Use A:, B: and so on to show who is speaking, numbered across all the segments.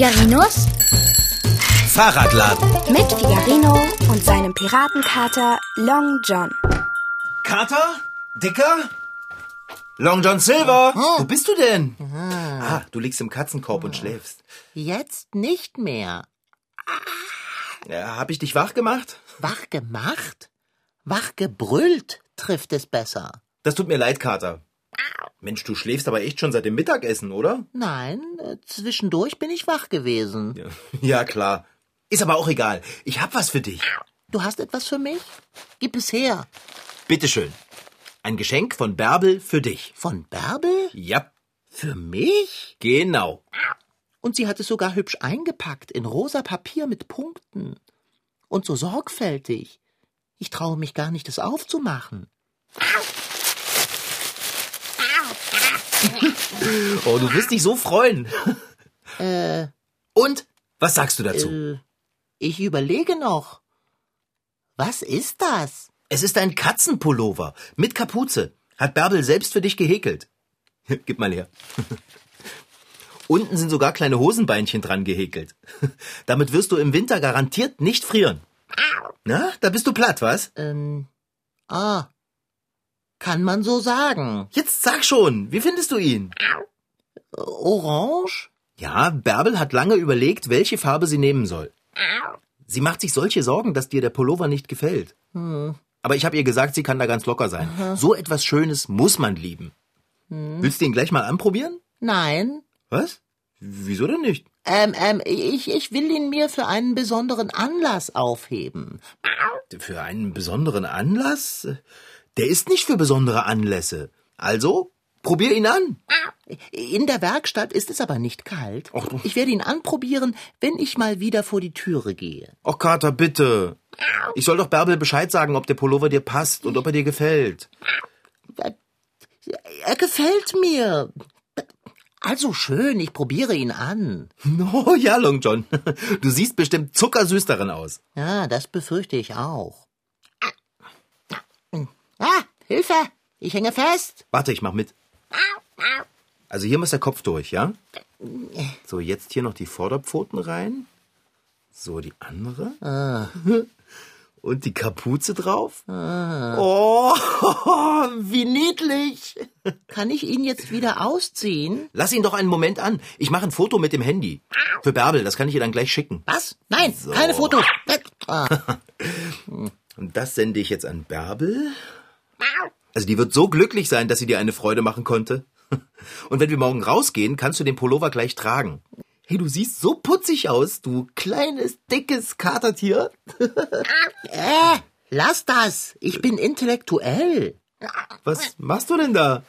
A: Figarinos
B: Fahrradladen.
A: mit Figarino und seinem Piratenkater Long John.
B: Kater? Dicker? Long John Silver? Wo bist du denn? Ah, du liegst im Katzenkorb und schläfst.
C: Jetzt nicht mehr.
B: Ja, hab ich dich wach gemacht?
C: Wach gemacht? Wach gebrüllt trifft es besser.
B: Das tut mir leid, Kater. Mensch, du schläfst aber echt schon seit dem Mittagessen, oder?
C: Nein, äh, zwischendurch bin ich wach gewesen.
B: Ja, ja klar. Ist aber auch egal. Ich hab was für dich.
C: Du hast etwas für mich? Gib es her.
B: Bitteschön. Ein Geschenk von Bärbel für dich.
C: Von Bärbel?
B: Ja,
C: Für mich?
B: genau.
C: Und sie hat es sogar hübsch eingepackt in rosa Papier mit Punkten. Und so sorgfältig. Ich traue mich gar nicht, es aufzumachen.
B: Oh, du wirst dich so freuen.
C: Äh,
B: Und? Was sagst du dazu?
C: äh, ich überlege noch. Was ist das?
B: Es ist ein Katzenpullover mit Kapuze. Hat Bärbel selbst für dich gehäkelt. Gib mal her. Unten sind sogar kleine Hosenbeinchen dran gehäkelt. Damit wirst du im Winter garantiert nicht frieren. Na, da bist du platt, was?
C: Ähm, ah, kann man so sagen.
B: Jetzt sag schon, wie findest du ihn?
C: Orange?
B: Ja, Bärbel hat lange überlegt, welche Farbe sie nehmen soll. Sie macht sich solche Sorgen, dass dir der Pullover nicht gefällt. Aber ich habe ihr gesagt, sie kann da ganz locker sein. So etwas Schönes muss man lieben. Willst du ihn gleich mal anprobieren?
C: Nein.
B: Was? Wieso denn nicht?
C: Ähm, ähm, ich, ich will ihn mir für einen besonderen Anlass aufheben.
B: Für einen besonderen Anlass? Der ist nicht für besondere Anlässe. Also, probier ihn an.
C: In der Werkstatt ist es aber nicht kalt.
B: Du-
C: Ich werde ihn anprobieren, wenn ich mal wieder vor die Türe gehe.
B: Och, Kater, bitte. Ich soll doch Bärbel Bescheid sagen, ob der Pullover dir passt und ob er dir gefällt.
C: Er gefällt mir. Also schön, ich probiere ihn an.
B: Oh ja, Long John. Du siehst bestimmt zuckersüß darin aus.
C: Ja, das befürchte ich auch. Ah, Hilfe! Ich hänge fest.
B: Warte, ich mach mit. Also hier muss der Kopf durch, ja? So, jetzt hier noch die Vorderpfoten rein. So, die andere. Und die Kapuze drauf. Oh, wie niedlich.
C: Kann ich ihn jetzt wieder ausziehen?
B: Lass ihn doch einen Moment an. Ich mache ein Foto mit dem Handy. Für Bärbel, das kann ich ihr dann gleich schicken.
C: Was? Nein, keine Fotos. Ah,
B: Und das sende ich jetzt an Bärbel. Also die wird so glücklich sein, dass sie dir eine Freude machen konnte. Und wenn wir morgen rausgehen, kannst du den Pullover gleich tragen. Hey, du siehst so putzig aus, du kleines, dickes Katertier.
C: äh, lass das. Ich bin intellektuell.
B: Was machst du denn da?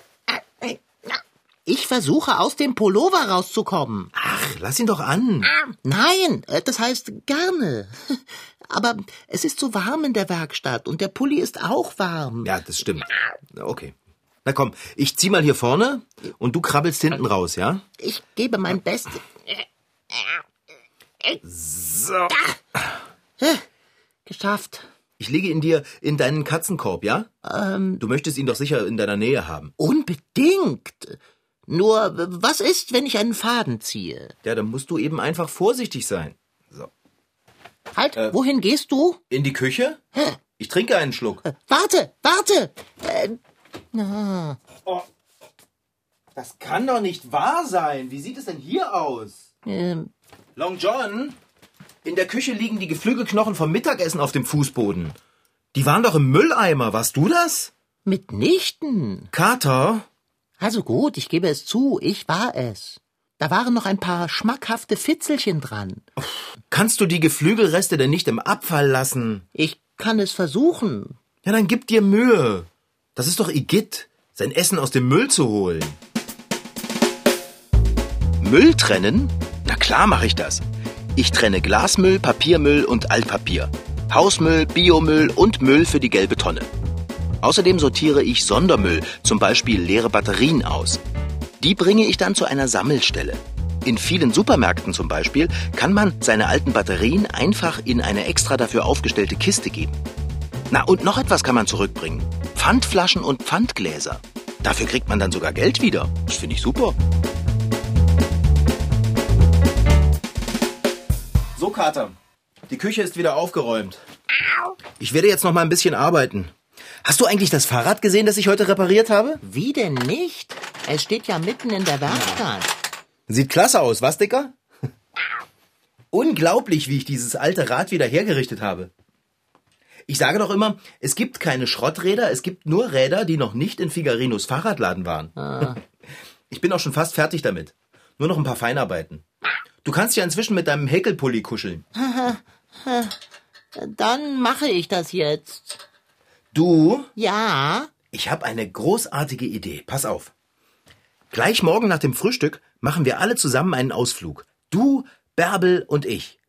C: Ich versuche aus dem Pullover rauszukommen.
B: Ach, lass ihn doch an.
C: Nein, äh, das heißt gerne. Aber es ist so warm in der Werkstatt und der Pulli ist auch warm.
B: Ja, das stimmt. Okay. Na komm, ich zieh mal hier vorne und du krabbelst hinten raus, ja?
C: Ich gebe mein Bestes.
B: So.
C: Geschafft.
B: Ich lege ihn dir in deinen Katzenkorb, ja?
C: Ähm,
B: Du möchtest ihn doch sicher in deiner Nähe haben.
C: unbedingt. Nur, was ist, wenn ich einen Faden ziehe?
B: Ja, dann musst du eben einfach vorsichtig sein.
C: Halt, wohin gehst du?
B: In die Küche? Ich trinke einen Schluck.
C: Warte, warte. Äh,
B: Das kann doch nicht wahr sein. Wie sieht es denn hier aus?
C: ähm,
B: Long John? In der Küche liegen die Geflügelknochen vom Mittagessen auf dem Fußboden. Die waren doch im Mülleimer. Warst du das?
C: mitnichten.
B: Kater?
C: Also gut, ich gebe es zu, ich war es. Da waren noch ein paar schmackhafte Fitzelchen dran.
B: Kannst du die Geflügelreste denn nicht im Abfall lassen?
C: Ich kann es versuchen.
B: Ja, dann gib dir Mühe. Das ist doch Igitt, sein Essen aus dem Müll zu holen. Müll trennen? Na klar mache ich das. Ich trenne Glasmüll, Papiermüll und Altpapier. Hausmüll, Biomüll und Müll für die gelbe Tonne. Außerdem sortiere ich Sondermüll, zum Beispiel leere Batterien aus. Die bringe ich dann zu einer Sammelstelle. In vielen Supermärkten zum Beispiel kann man seine alten Batterien einfach in eine extra dafür aufgestellte Kiste geben. Na, und noch etwas kann man zurückbringen. Pfandflaschen und Pfandgläser. Dafür kriegt man dann sogar Geld wieder. Das finde ich super. So, Kater. Die Küche ist wieder aufgeräumt. Ich werde jetzt noch mal ein bisschen arbeiten. Hast du eigentlich das Fahrrad gesehen, das ich heute repariert habe?
C: Wie denn nicht? Es steht ja mitten in der Werkstatt.
B: Sieht klasse aus, was, Dicker? Unglaublich, wie ich dieses alte Rad wieder hergerichtet habe. Ich sage doch immer, es gibt keine Schrotträder, es gibt nur Räder, die noch nicht in Figarinos Fahrradladen waren. Ich bin auch schon fast fertig damit. Nur noch ein paar Feinarbeiten. Du kannst ja inzwischen mit deinem Häkelpulli kuscheln.
C: Dann mache ich das jetzt.
B: Du,
C: Ja?
B: ich habe eine großartige Idee. Pass auf. Gleich morgen nach dem Frühstück machen wir alle zusammen einen Ausflug. Du, Bärbel und ich.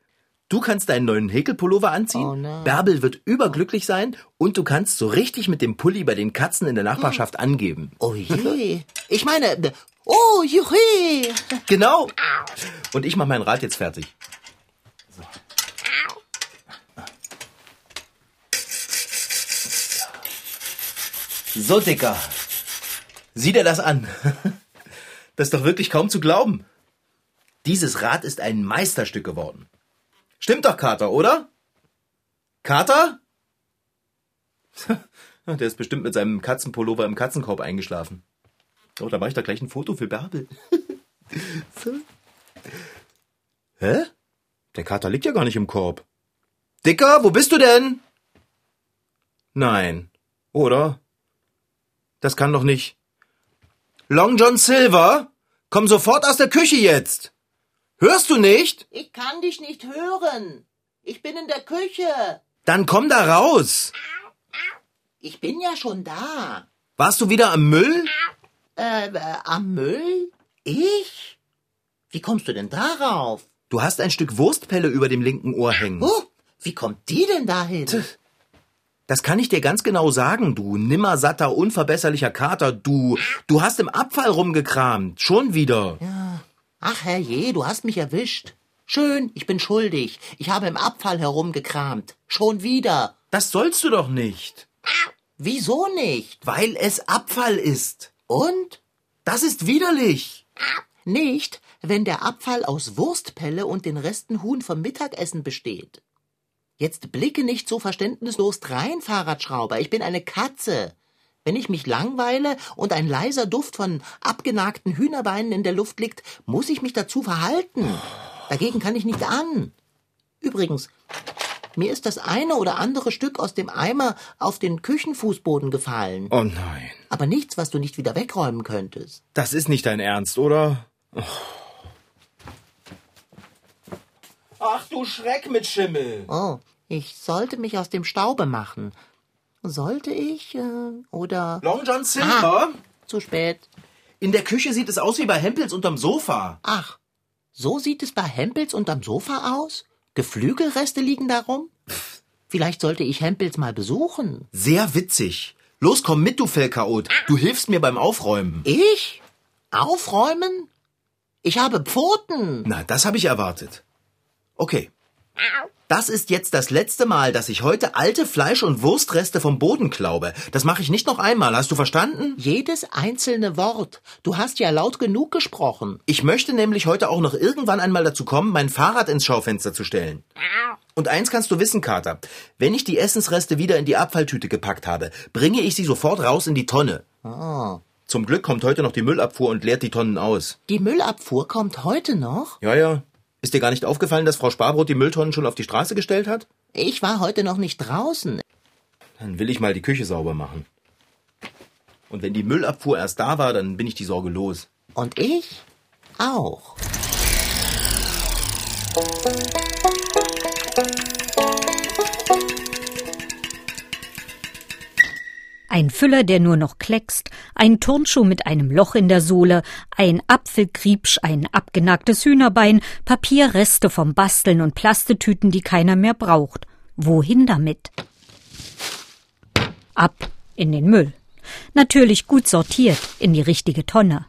B: Du kannst deinen neuen Häkelpullover anziehen.
C: Oh nein.
B: Bärbel wird überglücklich sein und du kannst so richtig mit dem Pulli bei den Katzen in der Nachbarschaft angeben.
C: Oh je. Ich meine, oh juhe.
B: Genau. Und ich mache mein Rad jetzt fertig. So, Dicker. Sieh dir das an. Das ist doch wirklich kaum zu glauben. Dieses Rad ist ein Meisterstück geworden. Stimmt doch, Kater, oder? Kater? Der ist bestimmt mit seinem Katzenpullover im Katzenkorb eingeschlafen. Oh, da mache ich doch gleich ein Foto für Bärbel. Hä? Der Kater liegt ja gar nicht im Korb. Dicker, wo bist du denn? Nein. Oder? Das kann doch nicht. Long John Silver, komm sofort aus der Küche jetzt. Hörst du nicht?
C: Ich kann dich nicht hören. Ich bin in der Küche.
B: Dann komm da raus.
C: Ich bin ja schon da.
B: Warst du wieder am Müll?
C: Äh, äh, am Müll? Ich? Wie kommst du denn darauf?
B: Du hast ein Stück Wurstpelle über dem linken Ohr hängen.
C: Oh, wie kommt die denn dahin?
B: Das kann ich dir ganz genau sagen, du nimmersatter, unverbesserlicher Kater, du. Du hast im Abfall rumgekramt. Schon wieder.
C: Ach herrje, du hast mich erwischt. Schön, ich bin schuldig. Ich habe im Abfall herumgekramt. Schon wieder.
B: Das sollst du doch nicht.
C: Wieso nicht?
B: Weil es Abfall ist.
C: Und?
B: Das ist widerlich.
C: Nicht, wenn der Abfall aus Wurstpelle und den Resten Huhn vom Mittagessen besteht. Jetzt blicke nicht so verständnislos drein, Fahrradschrauber. Ich bin eine Katze. Wenn ich mich langweile und ein leiser Duft von abgenagten Hühnerbeinen in der Luft liegt, muss ich mich dazu verhalten. Dagegen kann ich nicht an. Übrigens, mir ist das eine oder andere Stück aus dem Eimer auf den Küchenfußboden gefallen.
B: Oh nein.
C: Aber nichts, was du nicht wieder wegräumen könntest.
B: Das ist nicht dein Ernst, oder? Ach du Schreck mit Schimmel.
C: Oh, ich sollte mich aus dem Staube machen. Sollte ich? Äh, oder.
B: Long John Silver?
C: Zu spät.
B: In der Küche sieht es aus wie bei Hempels unterm Sofa.
C: Ach, so sieht es bei Hempels unterm Sofa aus? Geflügelreste liegen darum? Vielleicht sollte ich Hempels mal besuchen.
B: Sehr witzig. Los, komm mit, du Fellchaot. Du hilfst mir beim Aufräumen.
C: Ich? Aufräumen? Ich habe Pfoten.
B: Na, das habe ich erwartet. Okay. Das ist jetzt das letzte Mal, dass ich heute alte Fleisch- und Wurstreste vom Boden klaube. Das mache ich nicht noch einmal. Hast du verstanden?
C: Jedes einzelne Wort. Du hast ja laut genug gesprochen.
B: Ich möchte nämlich heute auch noch irgendwann einmal dazu kommen, mein Fahrrad ins Schaufenster zu stellen. Und eins kannst du wissen, Kater. Wenn ich die Essensreste wieder in die Abfalltüte gepackt habe, bringe ich sie sofort raus in die Tonne.
C: Oh.
B: Zum Glück kommt heute noch die Müllabfuhr und leert die Tonnen aus.
C: Die Müllabfuhr kommt heute noch?
B: Ja, ja. Ist dir gar nicht aufgefallen, dass Frau Sparbrot die Mülltonnen schon auf die Straße gestellt hat?
C: Ich war heute noch nicht draußen.
B: Dann will ich mal die Küche sauber machen. Und wenn die Müllabfuhr erst da war, dann bin ich die Sorge los.
C: Und ich auch.
D: Ein Füller, der nur noch kleckst, ein Turnschuh mit einem Loch in der Sohle, ein Apfelkriepsch, ein abgenagtes Hühnerbein, Papierreste vom Basteln und Plastetüten, die keiner mehr braucht. Wohin damit? Ab in den Müll. Natürlich gut sortiert in die richtige Tonne.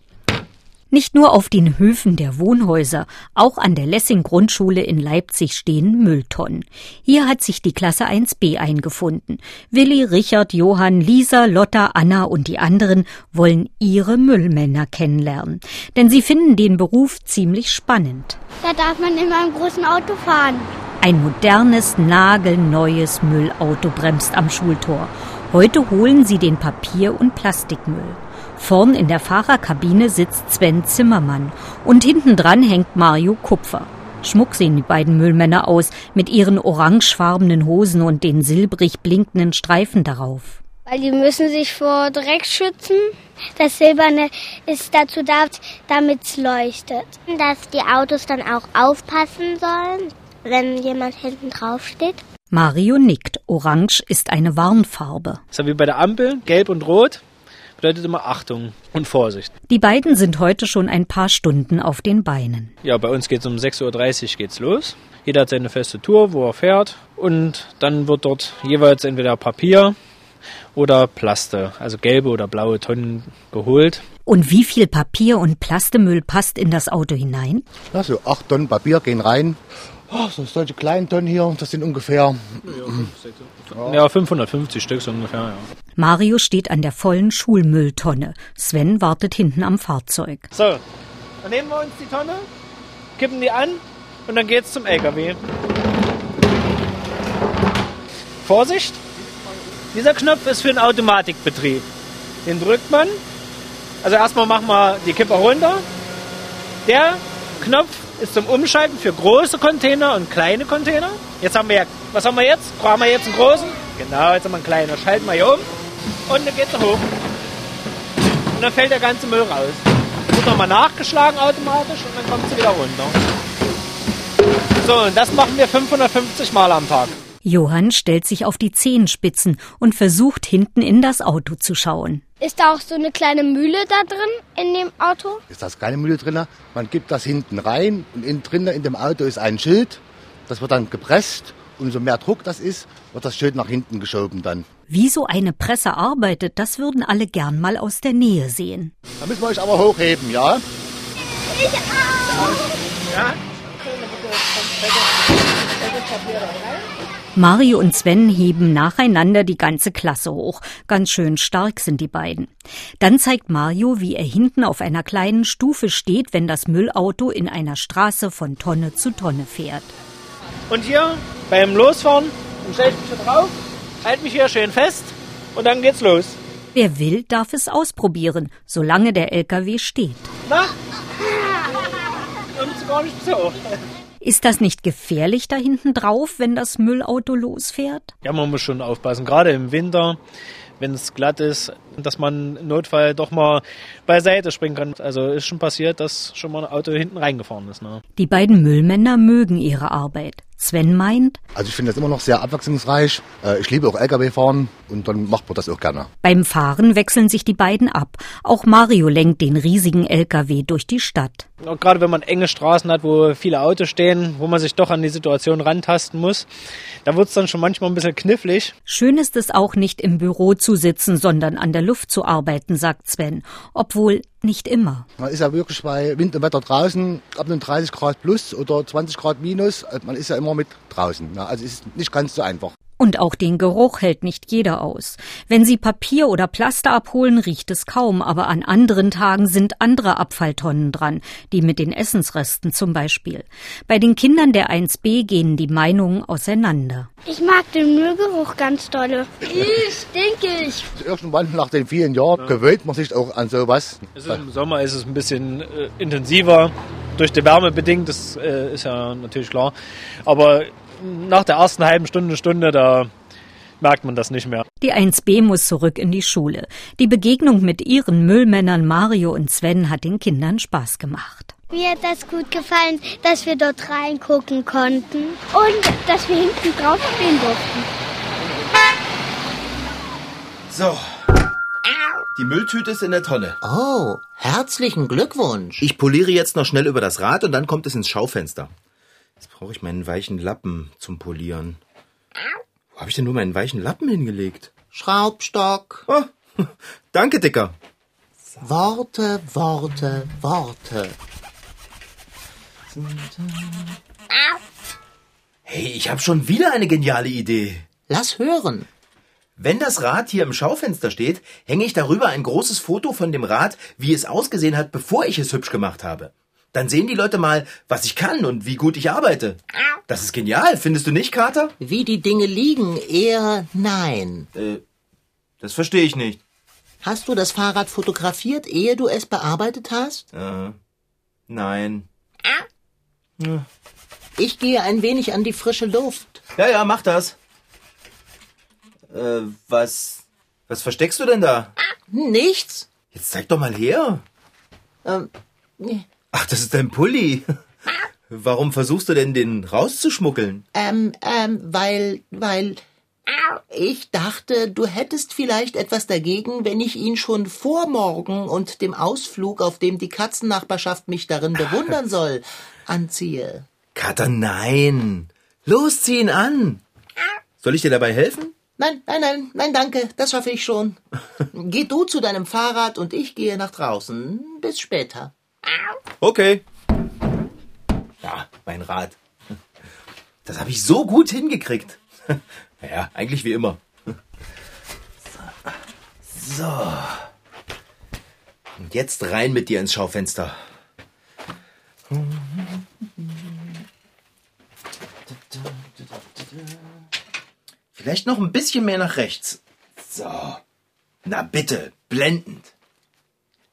D: Nicht nur auf den Höfen der Wohnhäuser, auch an der Lessing-Grundschule in Leipzig stehen Mülltonnen. Hier hat sich die Klasse 1b eingefunden. Willi, Richard, Johann, Lisa, Lotta, Anna und die anderen wollen ihre Müllmänner kennenlernen. Denn sie finden den Beruf ziemlich spannend.
E: Da darf man immer im großen Auto fahren.
D: Ein modernes, nagelneues Müllauto bremst am Schultor. Heute holen sie den Papier- und Plastikmüll. Vorn in der Fahrerkabine sitzt Sven Zimmermann und hinten dran hängt Mario Kupfer. Schmuck sehen die beiden Müllmänner aus mit ihren orangefarbenen Hosen und den silbrig blinkenden Streifen darauf.
E: Weil die müssen sich vor Dreck schützen. Das Silberne ist dazu da, damit es leuchtet. Dass die Autos dann auch aufpassen sollen, wenn jemand hinten drauf steht.
D: Mario nickt. Orange ist eine Warnfarbe.
F: So wie bei der Ampel, gelb und rot bedeutet immer Achtung und Vorsicht.
D: Die beiden sind heute schon ein paar Stunden auf den Beinen.
F: Ja, bei uns geht es um 6.30 Uhr geht's los. Jeder hat seine feste Tour, wo er fährt. Und dann wird dort jeweils entweder Papier oder Plaste, also gelbe oder blaue Tonnen geholt.
D: Und wie viel Papier und Plastemüll passt in das Auto hinein?
G: Also acht Tonnen Papier gehen rein. Oh, so solche kleinen Tonnen hier, das sind ungefähr
F: Ja, 550 Stück so ungefähr, ja.
D: Mario steht an der vollen Schulmülltonne. Sven wartet hinten am Fahrzeug.
F: So, dann nehmen wir uns die Tonne, kippen die an und dann geht's zum LKW. Vorsicht! Dieser Knopf ist für den Automatikbetrieb. Den drückt man. Also erstmal machen wir die Kippe runter. Der Knopf ist zum Umschalten für große Container und kleine Container. Jetzt haben wir ja, was haben wir jetzt? Brauchen wir jetzt einen großen? Genau, jetzt haben wir einen kleinen. Schalten wir hier um und dann geht's hoch. Und dann fällt der ganze Müll raus. Wird nochmal nachgeschlagen automatisch und dann kommt sie wieder runter. So, und das machen wir 550 Mal am Tag.
D: Johann stellt sich auf die Zehenspitzen und versucht hinten in das Auto zu schauen.
E: Ist da auch so eine kleine Mühle da drin in dem Auto?
G: ist das keine Mühle drin. Man gibt das hinten rein und innen drin in dem Auto ist ein Schild. Das wird dann gepresst und so mehr Druck das ist, wird das Schild nach hinten geschoben dann.
D: Wie so eine Presse arbeitet, das würden alle gern mal aus der Nähe sehen.
G: Da müssen wir euch aber hochheben, ja?
D: Mario und Sven heben nacheinander die ganze Klasse hoch. Ganz schön stark sind die beiden. Dann zeigt Mario, wie er hinten auf einer kleinen Stufe steht, wenn das Müllauto in einer Straße von Tonne zu Tonne fährt.
F: Und hier beim Losfahren, stelle ich mich hier drauf, halte mich hier schön fest und dann geht's los.
D: Wer will, darf es ausprobieren, solange der LKW steht.
F: Na? Und gar nicht so.
D: Ist das nicht gefährlich da hinten drauf, wenn das Müllauto losfährt?
F: Ja, man muss schon aufpassen, gerade im Winter, wenn es glatt ist, dass man im Notfall doch mal beiseite springen kann. Also ist schon passiert, dass schon mal ein Auto hinten reingefahren ist. Ne?
D: Die beiden Müllmänner mögen ihre Arbeit. Sven meint,
G: Also ich finde das immer noch sehr abwechslungsreich. Äh, Ich liebe auch LKW fahren und dann macht man das auch gerne.
D: beim Fahren wechseln sich die beiden ab. Auch Mario lenkt den riesigen LKW durch die Stadt.
F: Und gerade wenn man enge Straßen hat, wo viele Autos stehen, wo man sich doch an die Situation rantasten muss, da wird's dann schon manchmal ein bisschen knifflig.
D: Schön ist es auch nicht im Büro zu sitzen, sondern an der Luft zu arbeiten, sagt Sven. Obwohl nicht immer.
G: Man ist ja wirklich bei Wind und Wetter draußen, ab einem 30 Grad plus oder 20 Grad minus. Also Man ist ja immer mit draußen. Also es ist nicht ganz so einfach.
D: Und auch den Geruch hält nicht jeder aus. Wenn Sie Papier oder Plaster abholen, riecht es kaum, aber an anderen Tagen sind andere Abfalltonnen dran, die mit den Essensresten zum Beispiel. Bei den Kindern der 1b gehen die Meinungen auseinander.
E: Ich mag den Müllgeruch ganz dolle. Ich denke ich.
G: Irgendwann nach den vielen Jahren gewöhnt man sich auch an sowas.
F: Es ist, Im Sommer ist es ein bisschen äh, intensiver, durch die Wärme bedingt, das äh, ist ja natürlich klar. Aber nach der ersten halben Stunde, Stunde, da merkt man das nicht mehr.
D: Die 1b muss zurück in die Schule. Die Begegnung mit ihren Müllmännern Mario und Sven hat den Kindern Spaß gemacht.
E: Mir hat das gut gefallen, dass wir dort reingucken konnten und dass wir hinten drauf stehen durften.
B: So. Die Mülltüte ist in der Tonne.
C: Oh, herzlichen Glückwunsch.
B: Ich poliere jetzt noch schnell über das Rad und dann kommt es ins Schaufenster. Jetzt brauche ich meinen weichen Lappen zum Polieren. Wo habe ich denn nur meinen weichen Lappen hingelegt?
C: Schraubstock.
B: Oh, danke, Dicker.
C: Worte, Worte, Worte.
B: Hey, ich habe schon wieder eine geniale Idee.
C: Lass hören.
B: Wenn das Rad hier im Schaufenster steht, hänge ich darüber ein großes Foto von dem Rad, wie es ausgesehen hat, bevor ich es hübsch gemacht habe. Dann sehen die Leute mal, was ich kann und wie gut ich arbeite. Das ist genial, findest du nicht, Kater?
C: Wie die Dinge liegen, eher nein.
B: Äh, das verstehe ich nicht.
C: Hast du das Fahrrad fotografiert, ehe du es bearbeitet hast?
B: Äh, nein.
C: Ich gehe ein wenig an die frische Luft.
B: Ja, ja, mach das. Äh, was, was versteckst du denn da?
C: Nichts.
B: Jetzt zeig doch mal her.
C: Ähm, nee.
B: Ach, das ist dein Pulli. Warum versuchst du denn, den rauszuschmuggeln?
C: ähm, ähm, weil, weil ich dachte, du hättest vielleicht etwas dagegen, wenn ich ihn schon vor morgen und dem Ausflug, auf dem die Katzennachbarschaft mich darin bewundern soll, anziehe.
B: Kater, nein. Los, zieh ihn an. Soll ich dir dabei helfen?
C: Nein, nein, nein, nein, danke, das schaffe ich schon. Geh du zu deinem Fahrrad und ich gehe nach draußen. Bis später.
B: Okay. Ja, mein Rad. Das habe ich so gut hingekriegt. Naja, eigentlich wie immer. So. Und jetzt rein mit dir ins Schaufenster. Vielleicht noch ein bisschen mehr nach rechts. So. Na bitte, blendend.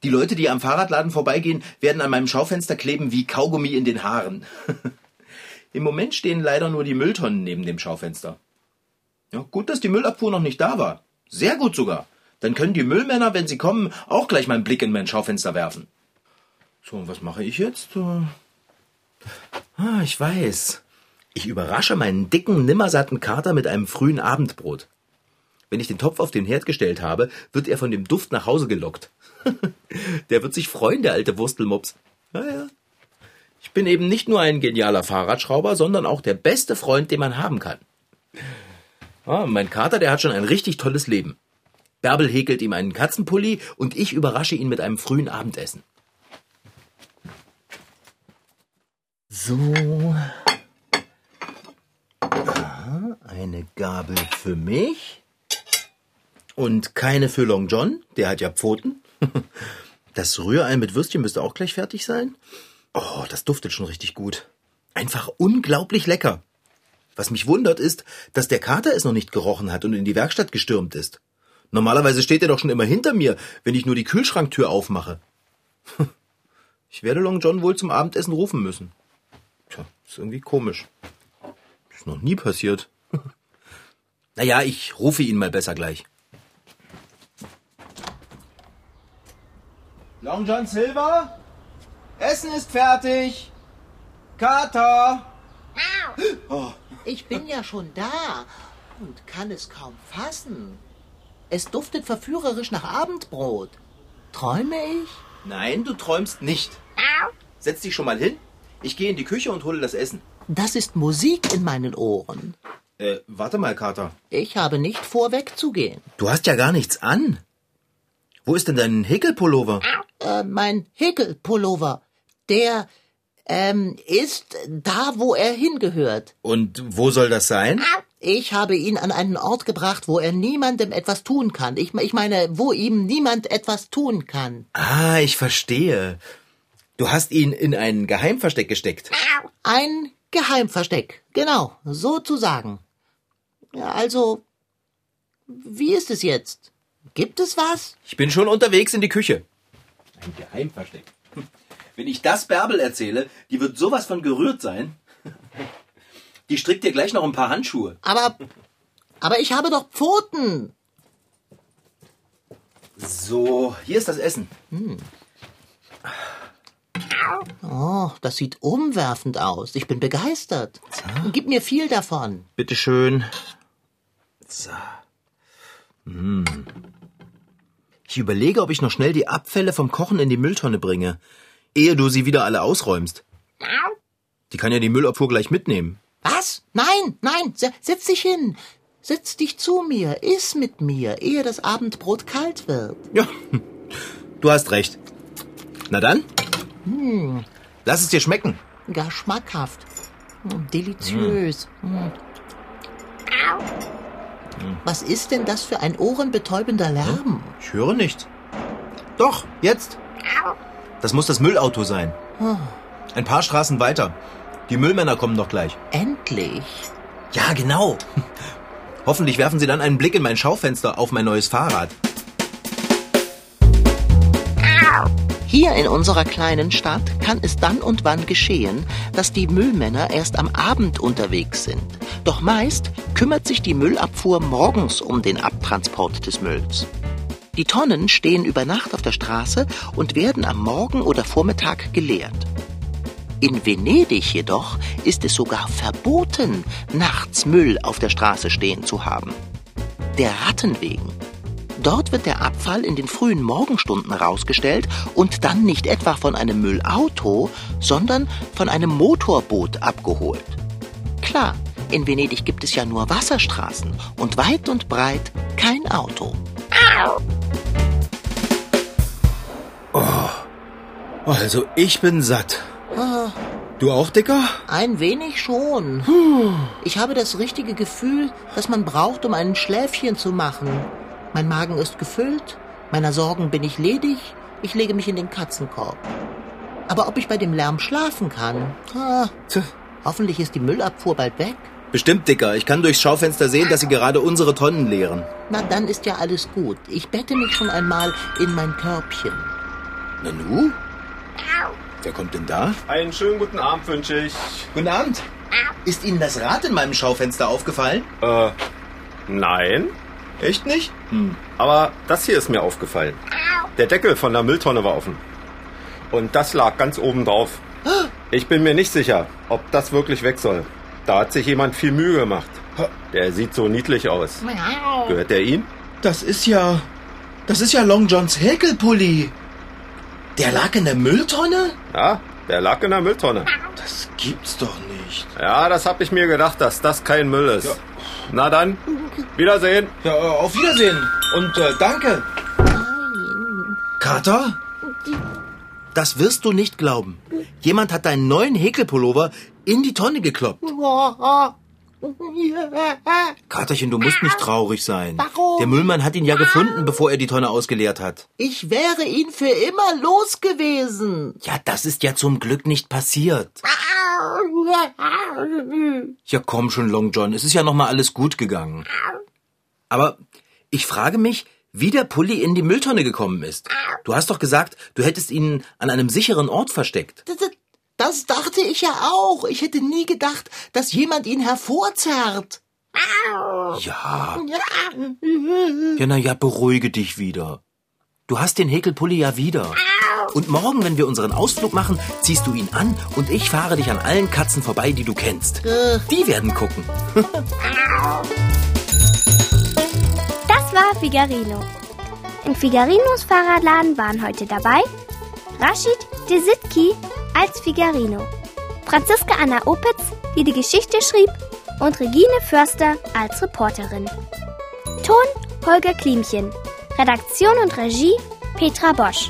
B: Die Leute, die am Fahrradladen vorbeigehen, werden an meinem Schaufenster kleben wie Kaugummi in den Haaren. Im Moment stehen leider nur die Mülltonnen neben dem Schaufenster. Ja, gut, dass die Müllabfuhr noch nicht da war. Sehr gut sogar. Dann können die Müllmänner, wenn sie kommen, auch gleich mal einen Blick in mein Schaufenster werfen. So, und was mache ich jetzt? Äh, Ah, ich weiß. Ich überrasche meinen dicken, nimmersatten Kater mit einem frühen Abendbrot. Wenn ich den Topf auf den Herd gestellt habe, wird er von dem Duft nach Hause gelockt. der wird sich freuen, der alte Wurstelmops. Naja. Ich bin eben nicht nur ein genialer Fahrradschrauber, sondern auch der beste Freund, den man haben kann. Ah, mein Kater, der hat schon ein richtig tolles Leben. Bärbel häkelt ihm einen Katzenpulli und ich überrasche ihn mit einem frühen Abendessen. So. Aha, eine Gabel für mich. Und keine für Long John, der hat ja Pfoten. Das Rührei mit Würstchen müsste auch gleich fertig sein. Oh, das duftet schon richtig gut. Einfach unglaublich lecker. Was mich wundert ist, dass der Kater es noch nicht gerochen hat und in die Werkstatt gestürmt ist. Normalerweise steht er doch schon immer hinter mir, wenn ich nur die Kühlschranktür aufmache. Ich werde Long John wohl zum Abendessen rufen müssen. Tja, ist irgendwie komisch. Ist noch nie passiert. Naja, ich rufe ihn mal besser gleich. Long John Silver? Essen ist fertig. Kater!
C: Ich bin ja schon da und kann es kaum fassen. Es duftet verführerisch nach Abendbrot. Träume ich?
B: Nein, du träumst nicht. Setz dich schon mal hin. Ich gehe in die Küche und hole das Essen.
C: Das ist Musik in meinen Ohren.
B: Äh, warte mal, Kater.
C: Ich habe nicht vor, wegzugehen.
B: Du hast ja gar nichts an. Wo ist denn dein Häkelpullover?
C: Äh, mein Häkelpullover, der ähm, ist da, wo er hingehört.
B: Und wo soll das sein?
C: Ich habe ihn an einen Ort gebracht, wo er niemandem etwas tun kann. Ich, ich meine, wo ihm niemand etwas tun kann.
B: Ah, ich verstehe. Du hast ihn in ein Geheimversteck gesteckt.
C: Ein Geheimversteck, genau, sozusagen. Ja, also, wie ist es jetzt? Gibt es was?
B: Ich bin schon unterwegs in die Küche. Ein Geheimversteck. Wenn ich das Bärbel erzähle, die wird sowas von gerührt sein. Die strickt dir gleich noch ein paar Handschuhe.
C: Aber, aber ich habe doch Pfoten.
B: So, hier ist das Essen.
C: Oh, das sieht umwerfend aus. Ich bin begeistert. Gib mir viel davon.
B: Bitteschön. So. Hm. Ich überlege, ob ich noch schnell die Abfälle vom Kochen in die Mülltonne bringe, ehe du sie wieder alle ausräumst. Die kann ja die Müllabfuhr gleich mitnehmen.
C: Was? Nein, nein, se- setz dich hin. Setz dich zu mir, iss mit mir, ehe das Abendbrot kalt wird.
B: Ja, du hast recht. Na dann? Lass es dir schmecken.
C: Gar schmackhaft. Hm, Deliziös. Hm. Was ist denn das für ein ohrenbetäubender Lärm?
B: Ich höre nichts. Doch, jetzt. Das muss das Müllauto sein. Ein paar Straßen weiter. Die Müllmänner kommen doch gleich.
C: Endlich.
B: Ja, genau. Hoffentlich werfen sie dann einen Blick in mein Schaufenster auf mein neues Fahrrad.
C: Hier in unserer kleinen Stadt kann es dann und wann geschehen, dass die Müllmänner erst am Abend unterwegs sind. Doch meist kümmert sich die Müllabfuhr morgens um den Abtransport des Mülls. Die Tonnen stehen über Nacht auf der Straße und werden am Morgen oder Vormittag geleert. In Venedig jedoch ist es sogar verboten, nachts Müll auf der Straße stehen zu haben. Der Ratten wegen. Dort wird der Abfall in den frühen Morgenstunden rausgestellt und dann nicht etwa von einem Müllauto, sondern von einem Motorboot abgeholt. Klar, in Venedig gibt es ja nur Wasserstraßen und weit und breit kein Auto.
B: Also, ich bin satt. Du auch, Dicker?
C: Ein wenig schon. Ich habe das richtige Gefühl, das man braucht, um ein Schläfchen zu machen. Mein Magen ist gefüllt, meiner Sorgen bin ich ledig, ich lege mich in den Katzenkorb. Aber ob ich bei dem Lärm schlafen kann? Ah, hoffentlich ist die Müllabfuhr bald weg.
B: Bestimmt, Dicker. Ich kann durchs Schaufenster sehen, dass sie gerade unsere Tonnen leeren.
C: Na, dann ist ja alles gut. Ich bette mich schon einmal in mein Körbchen.
B: Nanu? Wer kommt denn da?
H: Einen schönen guten Abend wünsche ich.
B: Guten Abend. Ist Ihnen das Rad in meinem Schaufenster aufgefallen?
H: Äh, nein.
B: Echt nicht?
H: Aber das hier ist mir aufgefallen. Der Deckel von der Mülltonne war offen. Und das lag ganz oben drauf. Ich bin mir nicht sicher, ob das wirklich weg soll. Da hat sich jemand viel Mühe gemacht. Der sieht so niedlich aus. Gehört der ihn?
B: Das ist ja. Das ist ja Long Johns Häkelpulli. Der lag in der Mülltonne?
H: Ja, der lag in der Mülltonne.
B: Das gibt's doch nicht.
H: Ja, das hab ich mir gedacht, dass das kein Müll ist. Na dann, Wiedersehen.
B: Ja, äh, auf Wiedersehen. Und äh, danke. Kater? Das wirst du nicht glauben. Jemand hat deinen neuen Häkelpullover in die Tonne gekloppt. Katerchen, du musst nicht traurig sein.
C: Warum?
B: Der Müllmann hat ihn ja gefunden, bevor er die Tonne ausgeleert hat.
C: Ich wäre ihn für immer los gewesen.
B: Ja, das ist ja zum Glück nicht passiert. Ja, komm schon, Long John. Es ist ja noch mal alles gut gegangen. Aber ich frage mich, wie der Pulli in die Mülltonne gekommen ist. Du hast doch gesagt, du hättest ihn an einem sicheren Ort versteckt.
C: Das, dachte ich ja auch. Ich hätte nie gedacht, dass jemand ihn hervorzerrt.
B: Ja. Ja, na ja, beruhige dich wieder. Du hast den Häkelpulli ja wieder. Und morgen, wenn wir unseren Ausflug machen, ziehst du ihn an und ich fahre dich an allen Katzen vorbei, die du kennst. Die werden gucken.
E: Das war Figarino. In Figarinos Fahrradladen waren heute dabei Rashid Desitki als Figarino, Franziska Anna Opitz, die die Geschichte schrieb, und Regine Förster als Reporterin. Ton Holger Klimchen, Redaktion und Regie Petra Bosch.